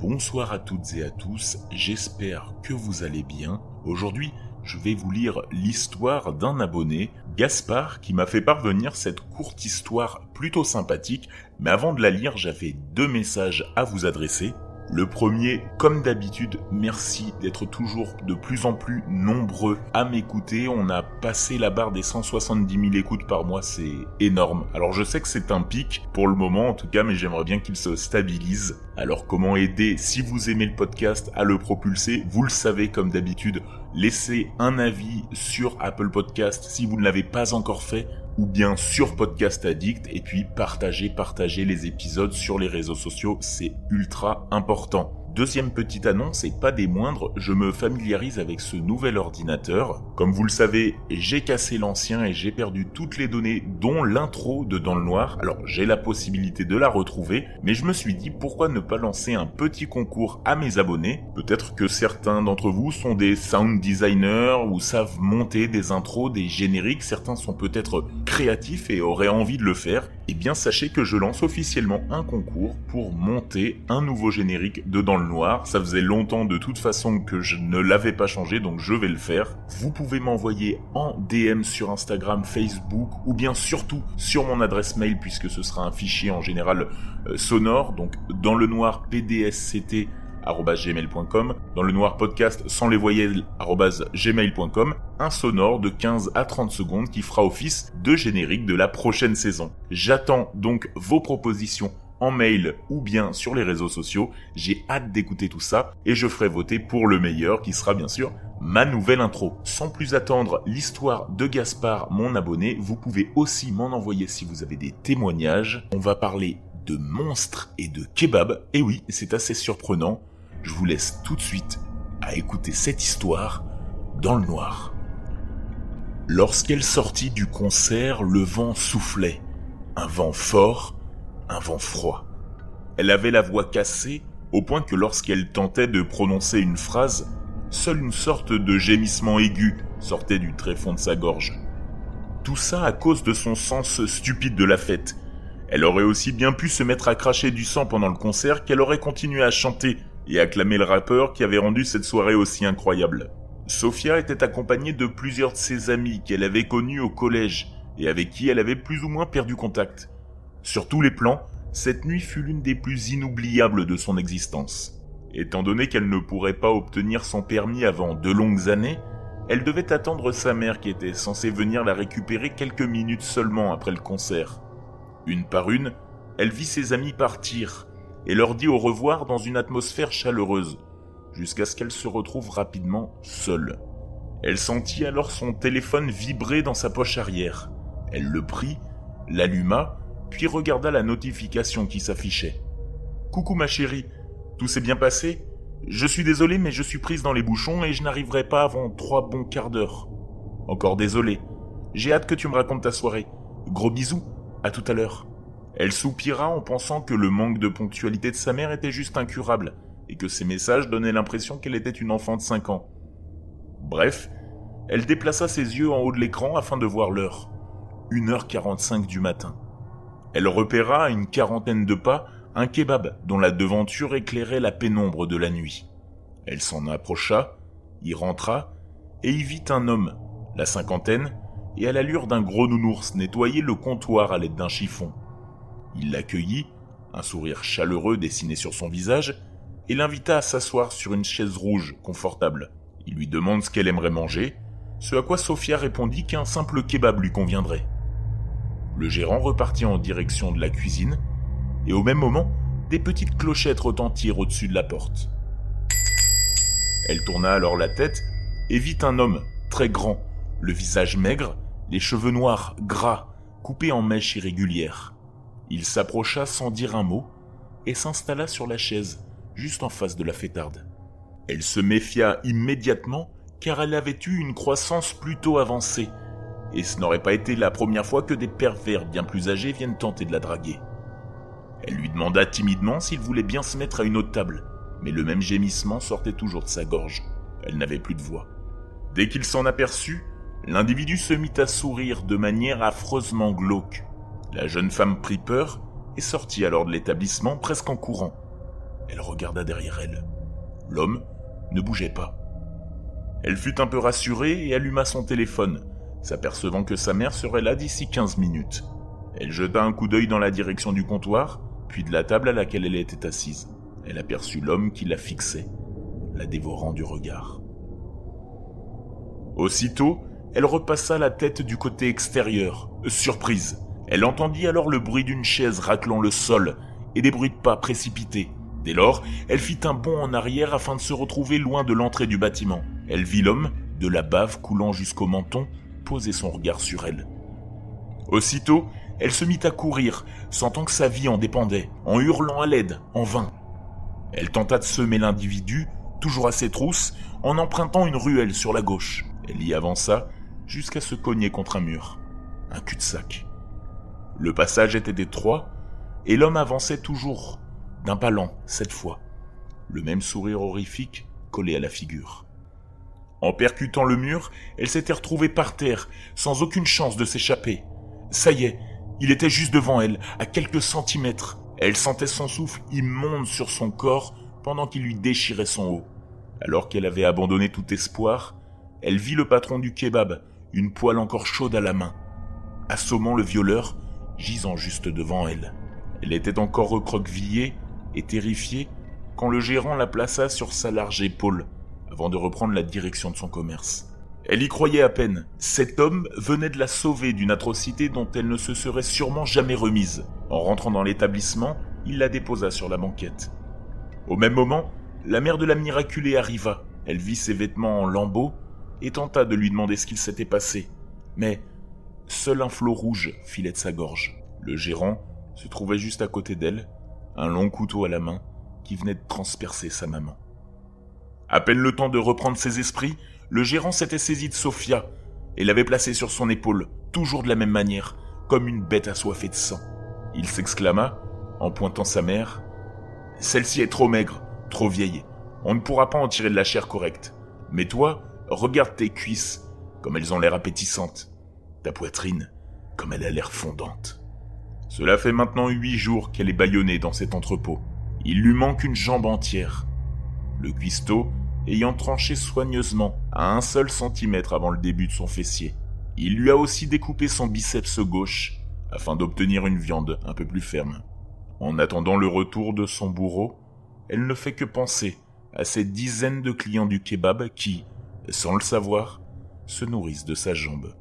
Bonsoir à toutes et à tous, j'espère que vous allez bien. Aujourd'hui, je vais vous lire l'histoire d'un abonné, Gaspard, qui m'a fait parvenir cette courte histoire plutôt sympathique, mais avant de la lire, j'avais deux messages à vous adresser. Le premier, comme d'habitude, merci d'être toujours de plus en plus nombreux à m'écouter. On a passé la barre des 170 000 écoutes par mois, c'est énorme. Alors je sais que c'est un pic pour le moment en tout cas, mais j'aimerais bien qu'il se stabilise. Alors comment aider si vous aimez le podcast à le propulser? Vous le savez comme d'habitude, laissez un avis sur Apple Podcast si vous ne l'avez pas encore fait ou bien sur Podcast Addict et puis partagez, partagez les épisodes sur les réseaux sociaux, c'est ultra important. Deuxième petite annonce, et pas des moindres, je me familiarise avec ce nouvel ordinateur. Comme vous le savez, j'ai cassé l'ancien et j'ai perdu toutes les données, dont l'intro de Dans le Noir. Alors j'ai la possibilité de la retrouver, mais je me suis dit pourquoi ne pas lancer un petit concours à mes abonnés? Peut-être que certains d'entre vous sont des sound designers ou savent monter des intros, des génériques. Certains sont peut-être créatifs et auraient envie de le faire. Eh bien sachez que je lance officiellement un concours pour monter un nouveau générique de Dans le Noir. Ça faisait longtemps de toute façon que je ne l'avais pas changé, donc je vais le faire. Vous pouvez m'envoyer en DM sur Instagram, Facebook, ou bien surtout sur mon adresse mail, puisque ce sera un fichier en général euh, sonore, donc dans le noir pdsct dans le noir podcast sans les voyelles gmail.com, un sonore de 15 à 30 secondes qui fera office de générique de la prochaine saison. J'attends donc vos propositions en mail ou bien sur les réseaux sociaux. J'ai hâte d'écouter tout ça et je ferai voter pour le meilleur qui sera bien sûr ma nouvelle intro. Sans plus attendre l'histoire de Gaspard, mon abonné, vous pouvez aussi m'en envoyer si vous avez des témoignages. On va parler de monstres et de kebab. Et oui, c'est assez surprenant. Je vous laisse tout de suite à écouter cette histoire dans le noir. Lorsqu'elle sortit du concert, le vent soufflait. Un vent fort un vent froid. Elle avait la voix cassée au point que lorsqu'elle tentait de prononcer une phrase, seule une sorte de gémissement aigu sortait du tréfonds de sa gorge. Tout ça à cause de son sens stupide de la fête. Elle aurait aussi bien pu se mettre à cracher du sang pendant le concert qu'elle aurait continué à chanter et acclamer le rappeur qui avait rendu cette soirée aussi incroyable. Sophia était accompagnée de plusieurs de ses amis qu'elle avait connus au collège et avec qui elle avait plus ou moins perdu contact. Sur tous les plans, cette nuit fut l'une des plus inoubliables de son existence. Étant donné qu'elle ne pourrait pas obtenir son permis avant de longues années, elle devait attendre sa mère qui était censée venir la récupérer quelques minutes seulement après le concert. Une par une, elle vit ses amis partir et leur dit au revoir dans une atmosphère chaleureuse, jusqu'à ce qu'elle se retrouve rapidement seule. Elle sentit alors son téléphone vibrer dans sa poche arrière. Elle le prit, l'alluma puis regarda la notification qui s'affichait. Coucou ma chérie, tout s'est bien passé? Je suis désolé mais je suis prise dans les bouchons et je n'arriverai pas avant trois bons quarts d'heure. Encore désolé. J'ai hâte que tu me racontes ta soirée. Gros bisous, à tout à l'heure. Elle soupira en pensant que le manque de ponctualité de sa mère était juste incurable, et que ses messages donnaient l'impression qu'elle était une enfant de 5 ans. Bref, elle déplaça ses yeux en haut de l'écran afin de voir l'heure. 1h45 du matin. Elle repéra à une quarantaine de pas un kebab dont la devanture éclairait la pénombre de la nuit. Elle s'en approcha, y rentra, et y vit un homme, la cinquantaine, et à l'allure d'un gros nounours nettoyer le comptoir à l'aide d'un chiffon. Il l'accueillit, un sourire chaleureux dessiné sur son visage, et l'invita à s'asseoir sur une chaise rouge confortable. Il lui demande ce qu'elle aimerait manger, ce à quoi Sophia répondit qu'un simple kebab lui conviendrait. Le gérant repartit en direction de la cuisine, et au même moment, des petites clochettes retentirent au-dessus de la porte. Elle tourna alors la tête et vit un homme très grand, le visage maigre, les cheveux noirs gras, coupés en mèches irrégulières. Il s'approcha sans dire un mot et s'installa sur la chaise, juste en face de la fêtarde. Elle se méfia immédiatement car elle avait eu une croissance plutôt avancée et ce n'aurait pas été la première fois que des pervers bien plus âgés viennent tenter de la draguer. Elle lui demanda timidement s'il voulait bien se mettre à une autre table, mais le même gémissement sortait toujours de sa gorge. Elle n'avait plus de voix. Dès qu'il s'en aperçut, l'individu se mit à sourire de manière affreusement glauque. La jeune femme prit peur et sortit alors de l'établissement presque en courant. Elle regarda derrière elle. L'homme ne bougeait pas. Elle fut un peu rassurée et alluma son téléphone, s'apercevant que sa mère serait là d'ici 15 minutes. Elle jeta un coup d'œil dans la direction du comptoir, puis de la table à laquelle elle était assise. Elle aperçut l'homme qui la fixait, la dévorant du regard. Aussitôt, elle repassa la tête du côté extérieur. Surprise. Elle entendit alors le bruit d'une chaise raclant le sol et des bruits de pas précipités. Dès lors, elle fit un bond en arrière afin de se retrouver loin de l'entrée du bâtiment. Elle vit l'homme, de la bave coulant jusqu'au menton, poser son regard sur elle. Aussitôt, elle se mit à courir, sentant que sa vie en dépendait, en hurlant à l'aide, en vain. Elle tenta de semer l'individu, toujours à ses trousses, en empruntant une ruelle sur la gauche. Elle y avança jusqu'à se cogner contre un mur. Un cul-de-sac. Le passage était étroit, et l'homme avançait toujours, d'un pas lent, cette fois, le même sourire horrifique collé à la figure. En percutant le mur, elle s'était retrouvée par terre, sans aucune chance de s'échapper. Ça y est, il était juste devant elle, à quelques centimètres. Elle sentait son souffle immonde sur son corps pendant qu'il lui déchirait son haut. Alors qu'elle avait abandonné tout espoir, elle vit le patron du kebab, une poêle encore chaude à la main, assommant le violeur, gisant juste devant elle. Elle était encore recroquevillée et terrifiée quand le gérant la plaça sur sa large épaule avant de reprendre la direction de son commerce. Elle y croyait à peine. Cet homme venait de la sauver d'une atrocité dont elle ne se serait sûrement jamais remise. En rentrant dans l'établissement, il la déposa sur la banquette. Au même moment, la mère de la miraculée arriva. Elle vit ses vêtements en lambeaux et tenta de lui demander ce qu'il s'était passé. Mais seul un flot rouge filait de sa gorge. Le gérant se trouvait juste à côté d'elle, un long couteau à la main qui venait de transpercer sa maman. À peine le temps de reprendre ses esprits, le gérant s'était saisi de Sophia et l'avait placée sur son épaule, toujours de la même manière, comme une bête assoiffée de sang. Il s'exclama, en pointant sa mère, Celle-ci est trop maigre, trop vieille, on ne pourra pas en tirer de la chair correcte. Mais toi, regarde tes cuisses, comme elles ont l'air appétissantes, ta poitrine, comme elle a l'air fondante. Cela fait maintenant huit jours qu'elle est bâillonnée dans cet entrepôt. Il lui manque une jambe entière. Le cuistot ayant tranché soigneusement à un seul centimètre avant le début de son fessier. Il lui a aussi découpé son biceps gauche afin d'obtenir une viande un peu plus ferme. En attendant le retour de son bourreau, elle ne fait que penser à ces dizaines de clients du kebab qui, sans le savoir, se nourrissent de sa jambe.